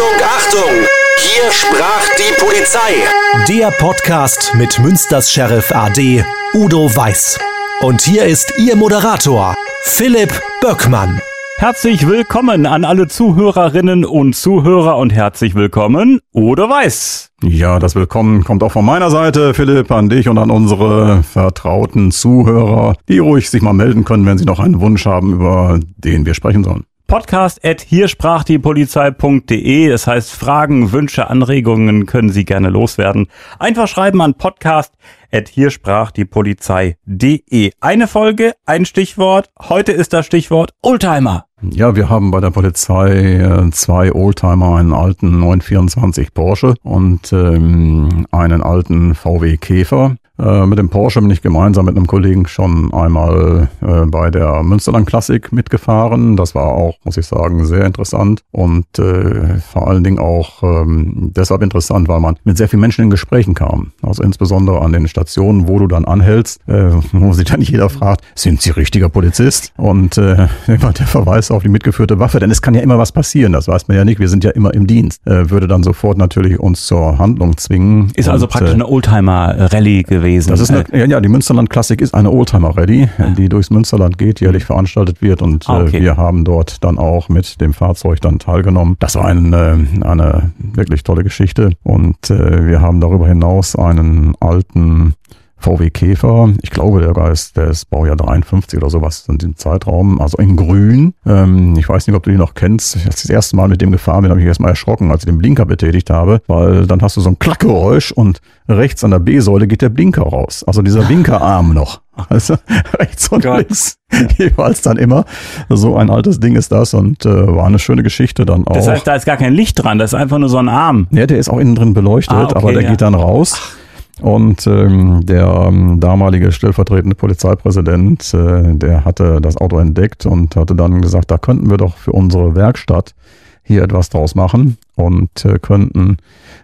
Achtung, Achtung! Hier sprach die Polizei. Der Podcast mit Münsters Sheriff AD Udo Weiß. Und hier ist Ihr Moderator, Philipp Böckmann. Herzlich willkommen an alle Zuhörerinnen und Zuhörer und herzlich willkommen, Udo Weiß. Ja, das Willkommen kommt auch von meiner Seite, Philipp, an dich und an unsere vertrauten Zuhörer, die ruhig sich mal melden können, wenn sie noch einen Wunsch haben, über den wir sprechen sollen podcast at hier sprach die Polizei.de. Das heißt, Fragen, Wünsche, Anregungen können Sie gerne loswerden. Einfach schreiben an podcast at hier sprach die Polizei.de. Eine Folge, ein Stichwort. Heute ist das Stichwort Oldtimer. Ja, wir haben bei der Polizei äh, zwei Oldtimer, einen alten 924 Porsche und ähm, einen alten VW Käfer. Äh, mit dem Porsche bin ich gemeinsam mit einem Kollegen schon einmal äh, bei der Münsterland Klassik mitgefahren. Das war auch, muss ich sagen, sehr interessant und äh, vor allen Dingen auch ähm, deshalb interessant, weil man mit sehr vielen Menschen in Gesprächen kam. Also insbesondere an den Stationen, wo du dann anhältst, äh, wo sich dann nicht jeder fragt, sind Sie richtiger Polizist? Und äh, immer der Verweis auf die mitgeführte Waffe, denn es kann ja immer was passieren, das weiß man ja nicht, wir sind ja immer im Dienst, äh, würde dann sofort natürlich uns zur Handlung zwingen. Ist also praktisch äh, eine Oldtimer-Rallye gewesen gewesen. Das ist eine, ja, ja, die Münsterland Klassik ist eine Oldtimer Rallye, ja. die durchs Münsterland geht, jährlich veranstaltet wird und ah, okay. äh, wir haben dort dann auch mit dem Fahrzeug dann teilgenommen. Das war ein, äh, eine wirklich tolle Geschichte und äh, wir haben darüber hinaus einen alten VW Käfer. Ich glaube, der Geist, der ist Baujahr 53 oder sowas in dem Zeitraum. Also in grün. Ähm, ich weiß nicht, ob du ihn noch kennst. Als ich das erste Mal mit dem gefahren bin, habe ich erstmal erschrocken, als ich den Blinker betätigt habe, weil dann hast du so ein Klackgeräusch und rechts an der B-Säule geht der Blinker raus. Also dieser Blinkerarm noch. Also rechts und Gott. links jeweils dann immer. So ein altes Ding ist das und äh, war eine schöne Geschichte dann auch. Das heißt, da ist gar kein Licht dran, das ist einfach nur so ein Arm. Ja, der ist auch innen drin beleuchtet, ah, okay, aber der ja. geht dann raus. Ach. Und ähm, der ähm, damalige stellvertretende Polizeipräsident, äh, der hatte das Auto entdeckt und hatte dann gesagt, da könnten wir doch für unsere Werkstatt hier etwas draus machen und äh, könnten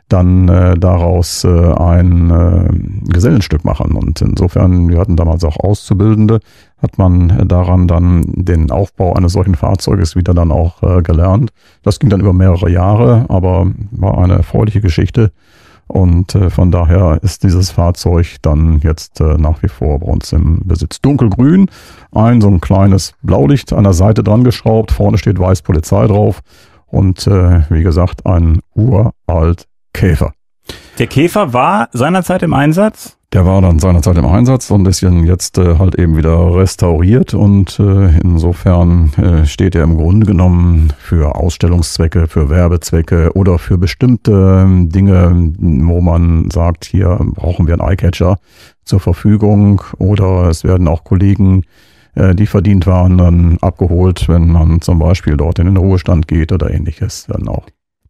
dann äh, daraus äh, ein äh, Gesellenstück machen. Und insofern, wir hatten damals auch Auszubildende, hat man daran dann den Aufbau eines solchen Fahrzeuges wieder dann auch äh, gelernt. Das ging dann über mehrere Jahre, aber war eine erfreuliche Geschichte. Und äh, von daher ist dieses Fahrzeug dann jetzt äh, nach wie vor bei uns im Besitz. Dunkelgrün, ein so ein kleines Blaulicht an der Seite dran geschraubt, vorne steht weiß Polizei drauf und äh, wie gesagt ein uralt Käfer. Der Käfer war seinerzeit im Einsatz? Der war dann seinerzeit im Einsatz und ist jetzt äh, halt eben wieder restauriert und äh, insofern äh, steht er im Grunde genommen für Ausstellungszwecke, für Werbezwecke oder für bestimmte ähm, Dinge, wo man sagt, hier brauchen wir einen Eyecatcher zur Verfügung oder es werden auch Kollegen äh, die verdient waren, dann abgeholt, wenn man zum Beispiel dort in den Ruhestand geht oder ähnliches dann auch.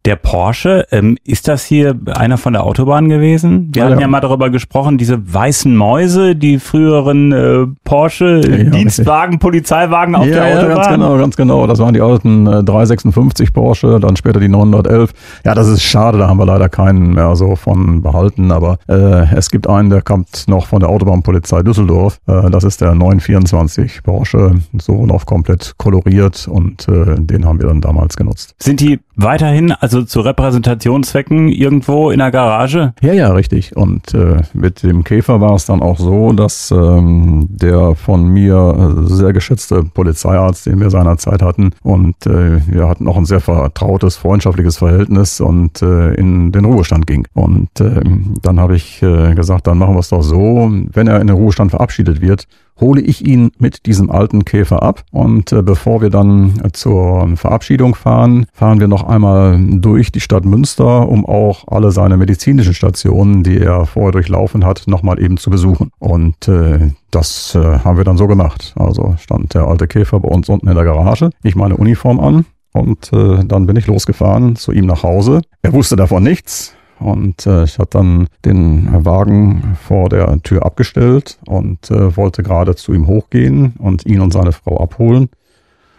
Der Porsche, ähm, ist das hier einer von der Autobahn gewesen? Wir ja, hatten ja. mal darüber gesprochen, diese weißen Mäuse, die früheren äh, Porsche ja, Dienstwagen, richtig. Polizeiwagen auf der Autobahn. Ja, ganz genau, ganz genau. Das waren die alten äh, 356 Porsche, dann später die 911. Ja, das ist schade, da haben wir leider keinen mehr so von behalten, aber äh, es gibt einen, der kommt noch von der Autobahnpolizei Düsseldorf. Äh, das ist der 924 Porsche, so noch komplett koloriert und äh, den haben wir dann damals genutzt. Sind die weiterhin, also zu Repräsentationszwecken irgendwo in der Garage? Ja, ja, richtig. Und äh, mit dem Käfer war es dann auch so, dass ähm, der von mir sehr geschätzte Polizeiarzt, den wir seinerzeit hatten, und äh, wir hatten auch ein sehr vertrautes, freundschaftliches Verhältnis und äh, in den Ruhestand ging. Und äh, dann habe ich äh, gesagt, dann machen wir es doch so, wenn er in den Ruhestand verabschiedet wird, hole ich ihn mit diesem alten Käfer ab. Und äh, bevor wir dann äh, zur Verabschiedung fahren, fahren wir noch einmal durch die Stadt Münster, um auch alle seine medizinischen Stationen, die er vorher durchlaufen hat, nochmal eben zu besuchen. Und äh, das haben wir dann so gemacht. Also stand der alte Käfer bei uns unten in der Garage. Ich meine Uniform an. Und dann bin ich losgefahren zu ihm nach Hause. Er wusste davon nichts. Und äh, ich hatte dann den Wagen vor der Tür abgestellt und äh, wollte gerade zu ihm hochgehen und ihn und seine Frau abholen.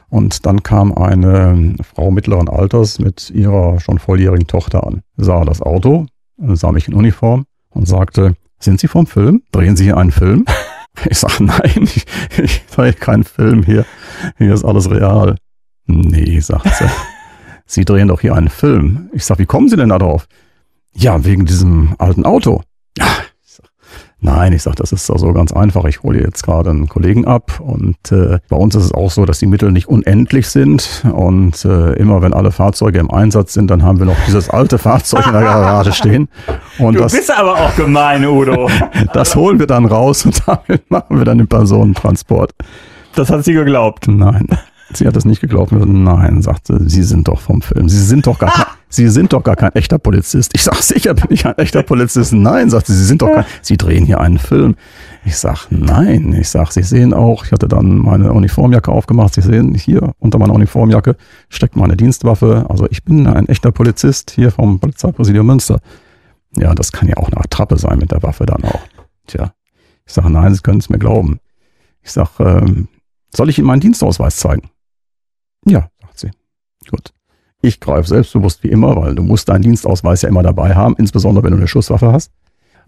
Und dann kam eine Frau mittleren Alters mit ihrer schon volljährigen Tochter an, sah das Auto, sah mich in Uniform und sagte, sind Sie vom Film? Drehen Sie hier einen Film? Ich sage, nein, ich, ich drehe keinen Film hier. Hier ist alles real. Nee, sagt sie. Sie drehen doch hier einen Film. Ich sag, wie kommen Sie denn da drauf? Ja, wegen diesem alten Auto. Sag, Nein, ich sag, das ist also ganz einfach. Ich hole jetzt gerade einen Kollegen ab und äh, bei uns ist es auch so, dass die Mittel nicht unendlich sind und äh, immer wenn alle Fahrzeuge im Einsatz sind, dann haben wir noch dieses alte Fahrzeug in der Garage stehen. Und Du das, bist aber auch gemein, Udo. das holen wir dann raus und damit machen wir dann den Personentransport. Das hat sie geglaubt. Nein. Sie hat es nicht geglaubt. Nein, sagte, Sie sind doch vom Film. Sie sind doch gar Sie sind doch gar kein echter Polizist. Ich sag, sicher bin ich ein echter Polizist. Nein, sagte sie, Sie sind doch kein, Sie drehen hier einen Film. Ich sag, nein. Ich sag, Sie sehen auch, ich hatte dann meine Uniformjacke aufgemacht. Sie sehen, hier unter meiner Uniformjacke steckt meine Dienstwaffe. Also ich bin ein echter Polizist hier vom Polizeipräsidium Münster. Ja, das kann ja auch eine Attrappe sein mit der Waffe dann auch. Tja, ich sage, nein, Sie können es mir glauben. Ich sage, ähm, soll ich Ihnen meinen Dienstausweis zeigen? Ja, sagt sie. Gut. Ich greife selbstbewusst wie immer, weil du musst deinen Dienstausweis ja immer dabei haben, insbesondere wenn du eine Schusswaffe hast,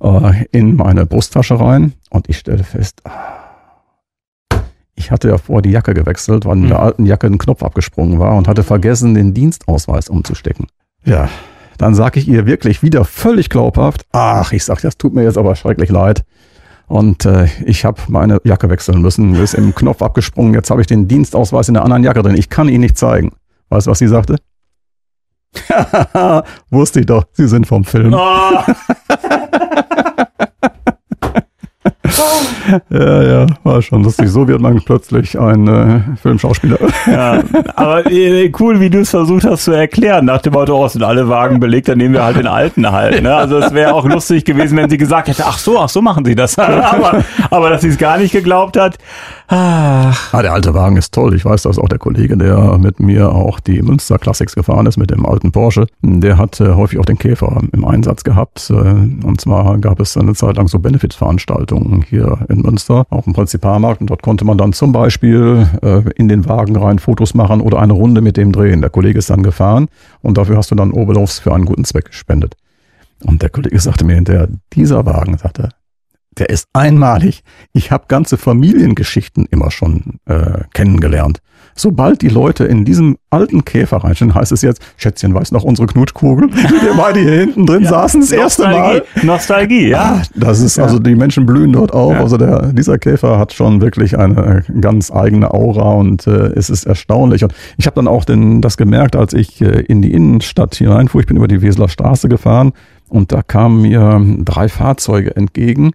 äh, in meine Brusttasche rein und ich stelle fest, ah, ich hatte ja vor die Jacke gewechselt, weil in der Mhm. alten Jacke ein Knopf abgesprungen war und hatte vergessen, den Dienstausweis umzustecken. Ja, dann sage ich ihr wirklich wieder völlig glaubhaft, ach, ich sag, das tut mir jetzt aber schrecklich leid. Und äh, ich habe meine Jacke wechseln müssen, ist im Knopf abgesprungen, jetzt habe ich den Dienstausweis in der anderen Jacke drin. Ich kann ihn nicht zeigen. Weißt du, was sie sagte? Wusste ich doch, sie sind vom Film. Oh, Ja, ja, war schon lustig. So wird man plötzlich ein äh, Filmschauspieler. ja. Aber äh, cool, wie du es versucht hast zu erklären. Nach dem Motto, oh, sind alle Wagen belegt, dann nehmen wir halt den alten halt. Ne? Also es wäre auch lustig gewesen, wenn sie gesagt hätte, ach so, ach so machen sie das. aber, aber dass sie es gar nicht geglaubt hat. Ach, Ah, der alte Wagen ist toll. Ich weiß, dass auch der Kollege, der mit mir auch die Münster Classics gefahren ist, mit dem alten Porsche, der hat äh, häufig auch den Käfer im Einsatz gehabt. Äh, und zwar gab es eine Zeit lang so Benefit-Veranstaltungen hier in Münster, auf dem Prinzipalmarkt. Und dort konnte man dann zum Beispiel äh, in den Wagen rein Fotos machen oder eine Runde mit dem drehen. Der Kollege ist dann gefahren und dafür hast du dann Oberlaufs für einen guten Zweck gespendet. Und der Kollege sagte mir hinterher, dieser Wagen, sagte er, der ist einmalig. Ich habe ganze Familiengeschichten immer schon äh, kennengelernt. Sobald die Leute in diesem alten Käfer reinstehen, heißt es jetzt, Schätzchen, weiß noch unsere Knutkugel, wie wir beide hier hinten drin saßen das erste Mal. Nostalgie, Nostalgie, ja. Ah, das ist, also die Menschen blühen dort auf. Ja. Also der, dieser Käfer hat schon wirklich eine ganz eigene Aura und äh, es ist erstaunlich. Und ich habe dann auch den, das gemerkt, als ich äh, in die Innenstadt hineinfuhr. Ich bin über die Weseler Straße gefahren und da kamen mir drei Fahrzeuge entgegen.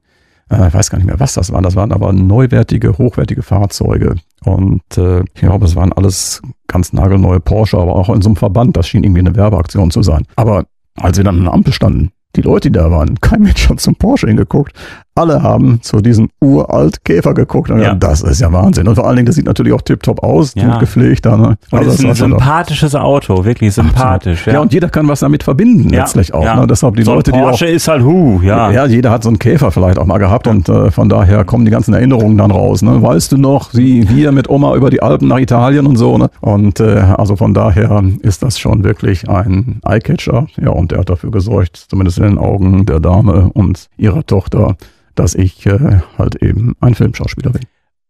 Äh, ich weiß gar nicht mehr, was das waren. Das waren aber neuwertige, hochwertige Fahrzeuge. Und äh, ich glaube, es waren alles ganz nagelneue Porsche, aber auch in so einem Verband. Das schien irgendwie eine Werbeaktion zu sein. Aber als wir dann an der Ampel standen, die Leute, die da waren, kein Mensch hat zum Porsche hingeguckt. Alle haben zu diesem uralt Käfer geguckt. Und Ja. ja. das ist ja Wahnsinn. Und vor allen Dingen, das sieht natürlich auch tipptopp aus, Ja. gut gepflegt. Da, ne? Und Also ist ein war schon doch- sympathisches Auto, wirklich sympathisch. ja. und jeder kann was damit verbinden, Ja, letztlich auch. ja. Ne? Deshalb die so Leute, die auch Porsche ist halt hu, ja. ja, jeder hat so einen Käfer vielleicht auch mal gehabt und äh, von daher kommen die ganzen Erinnerungen dann raus. Ne? Weißt du noch, wie wir mit Oma über die Alpen nach Italien und so. Ne? Und äh, also von daher ist das schon wirklich ein Eyecatcher. Ja, und der hat dafür gesorgt, zumindest in den Augen der Dame und ihrer Tochter, dass ich äh, halt eben ein Filmschauspieler bin.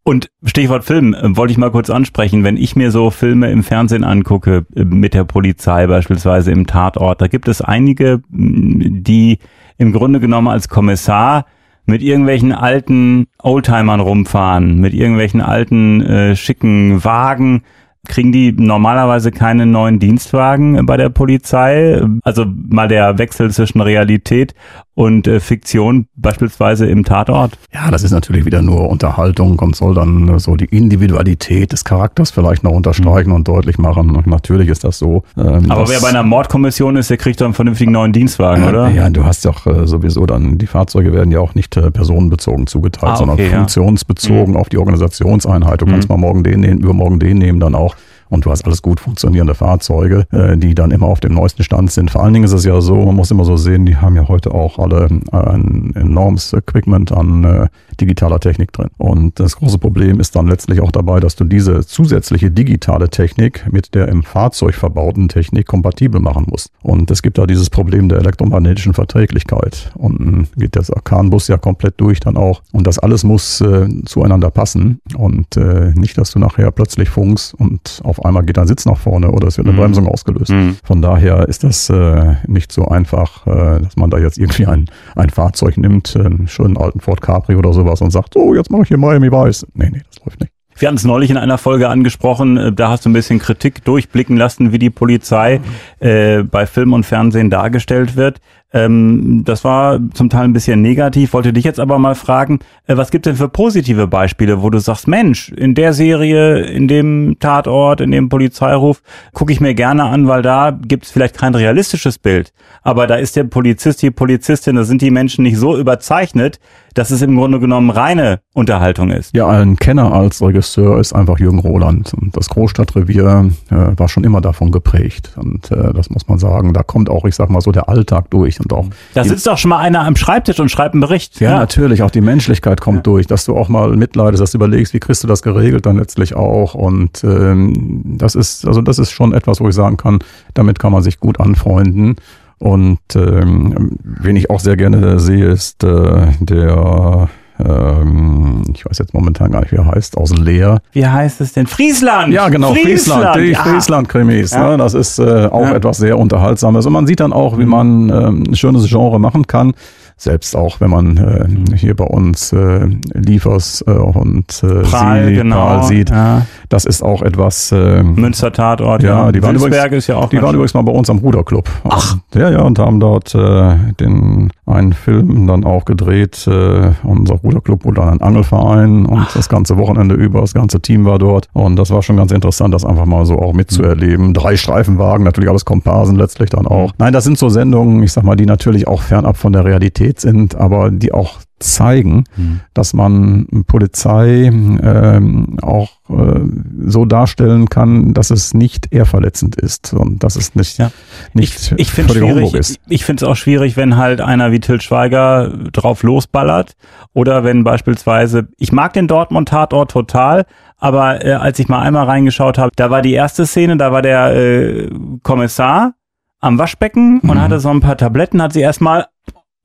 Und Stichwort Film, äh, wollte ich mal kurz ansprechen. Wenn ich mir so Filme im Fernsehen angucke, äh, mit der Polizei beispielsweise im Tatort, da gibt es einige, die im Grunde genommen als Kommissar mit irgendwelchen alten Oldtimern rumfahren, mit irgendwelchen alten äh, schicken Wagen. Kriegen die normalerweise keine neuen Dienstwagen äh, bei der Polizei? Also mal der Wechsel zwischen Realität und äh, Fiktion, beispielsweise im Tatort. Ja, das ist natürlich wieder nur Unterhaltung und soll dann äh, so die Individualität des Charakters vielleicht noch unterstreichen und deutlich machen. Und natürlich ist das so. ähm, Aber wer bei einer Mordkommission ist, der kriegt doch einen vernünftigen neuen Dienstwagen, oder? Ja, du hast ja auch äh, sowieso dann, die Fahrzeuge werden ja auch nicht äh, personenbezogen zugeteilt, Ah, sondern okay, ja. funktionsbezogen auf die Organisationseinheit. Du kannst mal morgen den nehmen, übermorgen den nehmen dann auch. Und du hast alles gut funktionierende Fahrzeuge, äh, die dann immer auf dem neuesten Stand sind. Vor allen Dingen ist es ja so, man muss immer so sehen, die haben ja heute auch alle äh, ein enormes Equipment an äh, digitaler Technik drin. Und das große Problem ist dann letztlich auch dabei, dass du diese zusätzliche digitale Technik mit der im Fahrzeug verbauten Technik kompatibel machen musst. Und es gibt da dieses Problem der elektromagnetischen Verträglichkeit. Und geht der Arkan-Bus ja komplett durch dann auch. Und das alles muss äh, zueinander passen. Und äh, nicht, dass du nachher plötzlich funkst und auf einmal geht dein Sitz nach vorne oder es wird eine mhm. Bremsung ausgelöst. Mhm. Von daher ist das äh, nicht so einfach, äh, dass man da jetzt irgendwie ein, ein Fahrzeug nimmt, einen schönen alten Ford Capri oder sowas und sagt, so, jetzt mache ich hier Miami Weiß. Nee, nee, das läuft nicht. Wir hatten es neulich in einer Folge angesprochen, äh, da hast du ein bisschen Kritik durchblicken lassen, wie die Polizei äh, bei Film und Fernsehen dargestellt wird. Ähm, das war zum Teil ein bisschen negativ. Wollte dich jetzt aber mal fragen, äh, was gibt denn für positive Beispiele, wo du sagst, Mensch, in der Serie, in dem Tatort, in dem Polizeiruf, gucke ich mir gerne an, weil da gibt es vielleicht kein realistisches Bild. Aber da ist der Polizist, die Polizistin, da sind die Menschen nicht so überzeichnet, dass es im Grunde genommen reine Unterhaltung ist. Ja, ein Kenner als Regisseur ist einfach Jürgen Roland. Und das Großstadtrevier äh, war schon immer davon geprägt. Und äh, das muss man sagen, da kommt auch, ich sag mal so, der Alltag durch und auch. Da sitzt doch schon mal einer am Schreibtisch und schreibt einen Bericht. Ja, ja. natürlich, auch die Menschlichkeit kommt ja. durch, dass du auch mal mitleidest, dass du überlegst, wie kriegst du das geregelt dann letztlich auch. Und ähm, das ist, also das ist schon etwas, wo ich sagen kann, damit kann man sich gut anfreunden. Und ähm, wen ich auch sehr gerne sehe, ist äh, der ähm, ich weiß jetzt momentan gar nicht, wie er heißt, aus Leer. Wie heißt es denn? Friesland! Ja, genau, Friesland, Friesland die ja. Friesland-Krimis. Ja. Ne? Das ist äh, auch ja. etwas sehr Unterhaltsames. Und man sieht dann auch, wie mhm. man ähm, ein schönes Genre machen kann selbst auch wenn man äh, hier bei uns äh, Liefers äh, und äh, Prahl, Sie, genau, Prahl sieht, ja. das ist auch etwas. Äh, Münster Tatort, ja. ja. Die waren übrigens, ist ja auch. Die waren übrigens mal bei uns am Ruderclub. Ach. Ja, ja, und haben dort äh, den einen Film dann auch gedreht. Äh, unser Ruderclub wurde dann ein Angelverein und Ach. das ganze Wochenende über, das ganze Team war dort. Und das war schon ganz interessant, das einfach mal so auch mitzuerleben. Mhm. Drei Streifenwagen, natürlich alles Komparsen letztlich dann auch. Mhm. Nein, das sind so Sendungen, ich sag mal, die natürlich auch fernab von der Realität Realität sind, aber die auch zeigen, mhm. dass man Polizei ähm, auch äh, so darstellen kann, dass es nicht eher verletzend ist und dass es nicht, ja. nicht ich, ich schwierig, ist. Ich finde es auch schwierig, wenn halt einer wie Till Schweiger drauf losballert oder wenn beispielsweise, ich mag den Dortmund-Tatort total, aber äh, als ich mal einmal reingeschaut habe, da war die erste Szene, da war der äh, Kommissar am Waschbecken mhm. und hatte so ein paar Tabletten, hat sie erstmal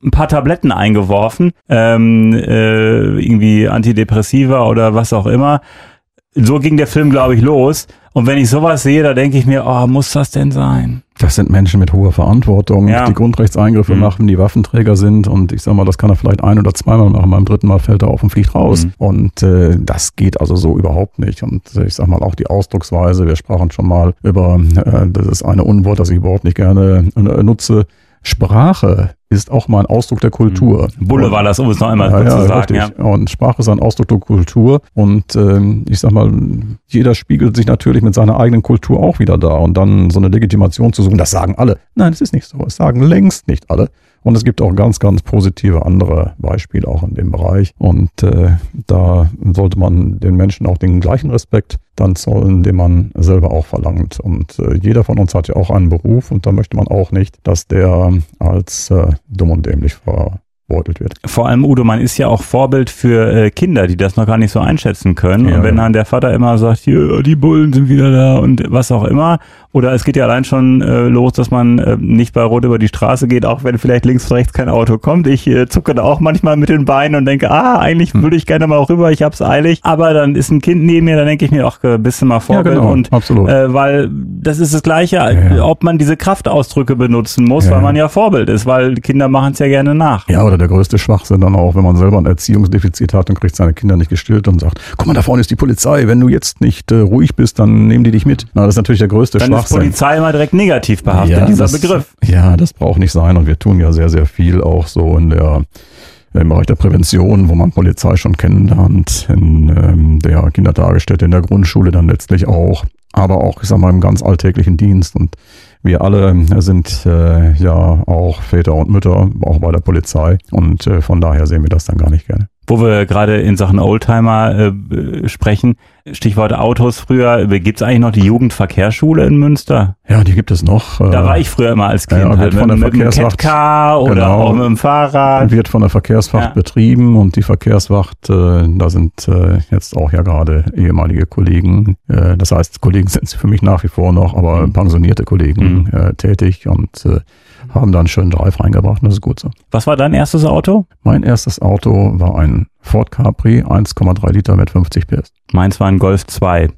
ein paar Tabletten eingeworfen, ähm, äh, irgendwie Antidepressiva oder was auch immer. So ging der Film, glaube ich, los. Und wenn ich sowas sehe, da denke ich mir, oh, muss das denn sein? Das sind Menschen mit hoher Verantwortung, ja. die Grundrechtseingriffe mhm. machen, die Waffenträger sind. Und ich sag mal, das kann er vielleicht ein oder zweimal machen. Beim dritten Mal fällt er auf und fliegt raus. Mhm. Und äh, das geht also so überhaupt nicht. Und ich sag mal, auch die Ausdrucksweise, wir sprachen schon mal über, äh, das ist eine Unwort, das ich überhaupt nicht gerne äh, nutze. Sprache ist auch mal ein Ausdruck der Kultur. Mhm. Bulle war das, um es noch einmal ja, zu sagen. Ja. Und Sprache ist ein Ausdruck der Kultur. Und ähm, ich sag mal, jeder spiegelt sich natürlich mit seiner eigenen Kultur auch wieder da. Und dann so eine Legitimation zu suchen, das sagen alle. Nein, es ist nicht so. Es sagen längst nicht alle. Und es gibt auch ganz, ganz positive andere Beispiele auch in dem Bereich. Und äh, da sollte man den Menschen auch den gleichen Respekt dann zollen, den man selber auch verlangt. Und äh, jeder von uns hat ja auch einen Beruf und da möchte man auch nicht, dass der als äh, dumm und dämlich ver wird. Vor allem, Udo, man ist ja auch Vorbild für äh, Kinder, die das noch gar nicht so einschätzen können. Ja, und wenn dann der Vater immer sagt, hier, die Bullen sind wieder da und was auch immer. Oder es geht ja allein schon äh, los, dass man äh, nicht bei Rot über die Straße geht, auch wenn vielleicht links und rechts kein Auto kommt. Ich äh, zucke da auch manchmal mit den Beinen und denke, ah, eigentlich hm. würde ich gerne mal rüber, ich hab's eilig. Aber dann ist ein Kind neben mir, dann denke ich mir, auch äh, bist du mal Vorbild. Ja, genau, und, absolut. Äh, weil das ist das Gleiche, ja, ja. ob man diese Kraftausdrücke benutzen muss, weil man ja Vorbild ist, weil Kinder machen es ja gerne nach. Ja, oder der größte Schwachsinn dann auch, wenn man selber ein Erziehungsdefizit hat und kriegt seine Kinder nicht gestillt und sagt, guck mal, da vorne ist die Polizei, wenn du jetzt nicht äh, ruhig bist, dann nehmen die dich mit. Na, das ist natürlich der größte dann Schwachsinn. Ist Polizei immer direkt negativ behaftet, ja, dieser das, Begriff. Ja, das braucht nicht sein und wir tun ja sehr, sehr viel auch so in der im Bereich der Prävention, wo man Polizei schon kennenlernt, in ähm, der Kindertagesstätte, in der Grundschule dann letztlich auch, aber auch, ich sag mal, im ganz alltäglichen Dienst und wir alle sind äh, ja auch Väter und Mütter, auch bei der Polizei. Und äh, von daher sehen wir das dann gar nicht gerne. Wo wir gerade in Sachen Oldtimer äh, sprechen, Stichwort Autos früher. Gibt es eigentlich noch die Jugendverkehrsschule in Münster? Ja, die gibt es noch. Da war ich früher immer als Kind. Ja, halt wird von der mit, mit dem Verkehrswacht- Catcar oder Genau. auch mit dem Fahrrad. wird von der Verkehrswacht Ja. betrieben und die Verkehrswacht, äh, da sind äh, jetzt auch ja gerade ehemalige Kollegen, äh, das heißt Kollegen sind sie für mich nach wie vor noch, aber Mhm. pensionierte Kollegen äh, tätig und äh, haben da einen schönen Drive reingebracht und das ist gut so. Was war dein erstes Auto? Mein erstes Auto war ein Ford Capri 1,3 Liter mit 50 PS. Meins war ein Golf 2.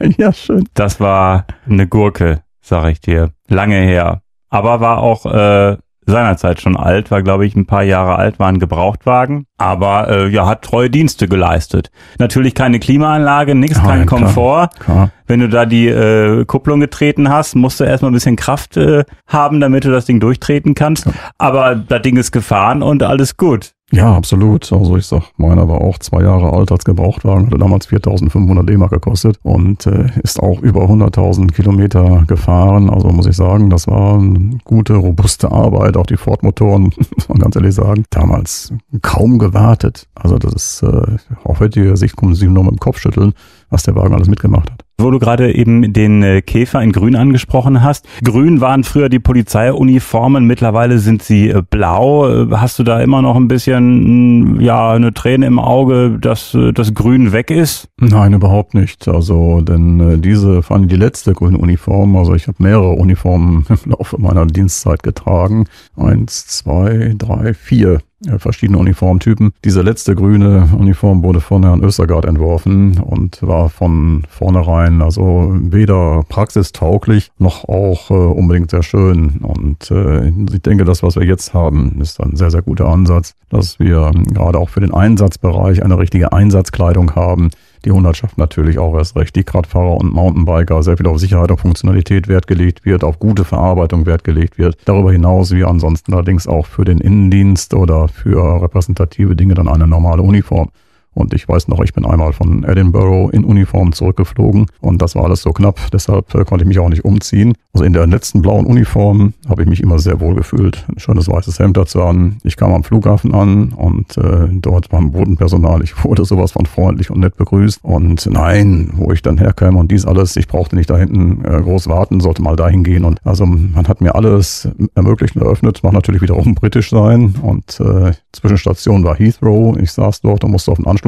ja, schön. Das war eine Gurke, sag ich dir. Lange her. Aber war auch äh, seinerzeit schon alt, war glaube ich ein paar Jahre alt, war ein Gebrauchtwagen. Aber äh, ja, hat treue Dienste geleistet. Natürlich keine Klimaanlage, nichts, Ah, kein ja, klar. Komfort. Klar. Wenn du da die äh, Kupplung getreten hast, musst du erstmal ein bisschen Kraft äh, haben, damit du das Ding durchtreten kannst. Ja. Aber das Ding ist gefahren und alles gut. Ja, absolut. Also ich sag, meiner war auch zwei Jahre alt als Gebrauchtwagen, hatte damals 4.500 D-Mark gekostet und äh, ist auch über 100.000 Kilometer gefahren. Also muss ich sagen, das war eine gute, robuste Arbeit. Auch die Ford-Motoren, muss man ganz ehrlich sagen, damals kaum gewartet. Also das ist, äh, auf heutige Sicht kommen sie nur mit dem Kopf schütteln, was der Wagen alles mitgemacht hat. Wo du gerade eben den äh, Käfer in Grün angesprochen hast. Grün waren früher die Polizeiuniformen, mittlerweile sind sie äh, blau. Äh, Hast du da immer noch ein bisschen, mh, ja, eine Träne im Auge, dass das Grün weg ist? Nein, überhaupt nicht. Also, denn diese, vor allem die letzte grüne Uniform, also ich habe mehrere Uniformen im Laufe meiner Dienstzeit getragen. Eins, zwei, drei, vier verschiedene Uniformtypen. Diese letzte grüne Uniform wurde von Herrn Östergaard entworfen und war von vornherein also weder praxistauglich noch auch äh, unbedingt sehr schön. Und äh, ich denke, das, was wir jetzt haben, ist ein sehr, sehr guter Ansatz, dass wir gerade auch für den Einsatzbereich eine richtige Einsatzkleidung haben, die Hundertschaft natürlich auch erst recht, die Radfahrer und Mountainbiker sehr viel auf Sicherheit und Funktionalität Wert gelegt wird, auf gute Verarbeitung Wert gelegt wird. Darüber hinaus wie ansonsten allerdings auch für den Innendienst oder für repräsentative Dinge dann eine normale Uniform. Und ich weiß noch, ich bin einmal von Edinburgh in Uniform zurückgeflogen und das war alles so knapp, deshalb äh, konnte ich mich auch nicht umziehen. Also in der letzten blauen Uniform habe ich mich immer sehr wohl gefühlt. Ein schönes weißes Hemd dazu an. Ich kam am Flughafen an und äh, dort beim Bodenpersonal, ich wurde sowas von freundlich und nett begrüßt. Und nein, wo ich dann herkam und dies alles, ich brauchte nicht da hinten äh, groß warten, sollte mal dahin gehen. Und also man hat mir alles ermöglicht und eröffnet, mag natürlich wiederum britisch sein. Und äh, Zwischenstation war Heathrow. Ich saß dort und musste auf den Anschlussflug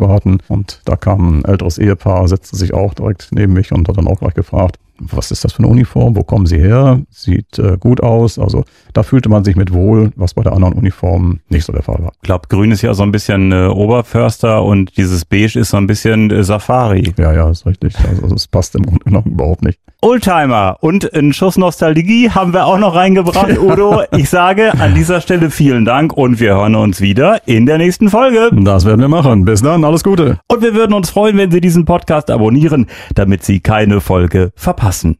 warten. Und da kam ein älteres Ehepaar, setzte sich auch direkt neben mich und hat dann auch gleich gefragt, was ist das für eine Uniform? Wo kommen Sie her? Sieht äh, gut aus. Also da fühlte man sich mit wohl, was bei der anderen Uniform nicht so der Fall war. Ich glaube, Grün ist ja so ein bisschen äh, Oberförster und dieses Beige ist so ein bisschen äh, Safari. Ja, ja, ist richtig. Also es passt im Grunde genommen überhaupt nicht. Oldtimer und einen Schuss Nostalgie haben wir auch noch reingebracht, Udo. Ich sage an dieser Stelle vielen Dank und wir hören uns wieder in der nächsten Folge. Das werden wir machen. Bis dann, alles Gute. Und wir würden uns freuen, wenn Sie diesen Podcast abonnieren, damit Sie keine Folge verpassen passen.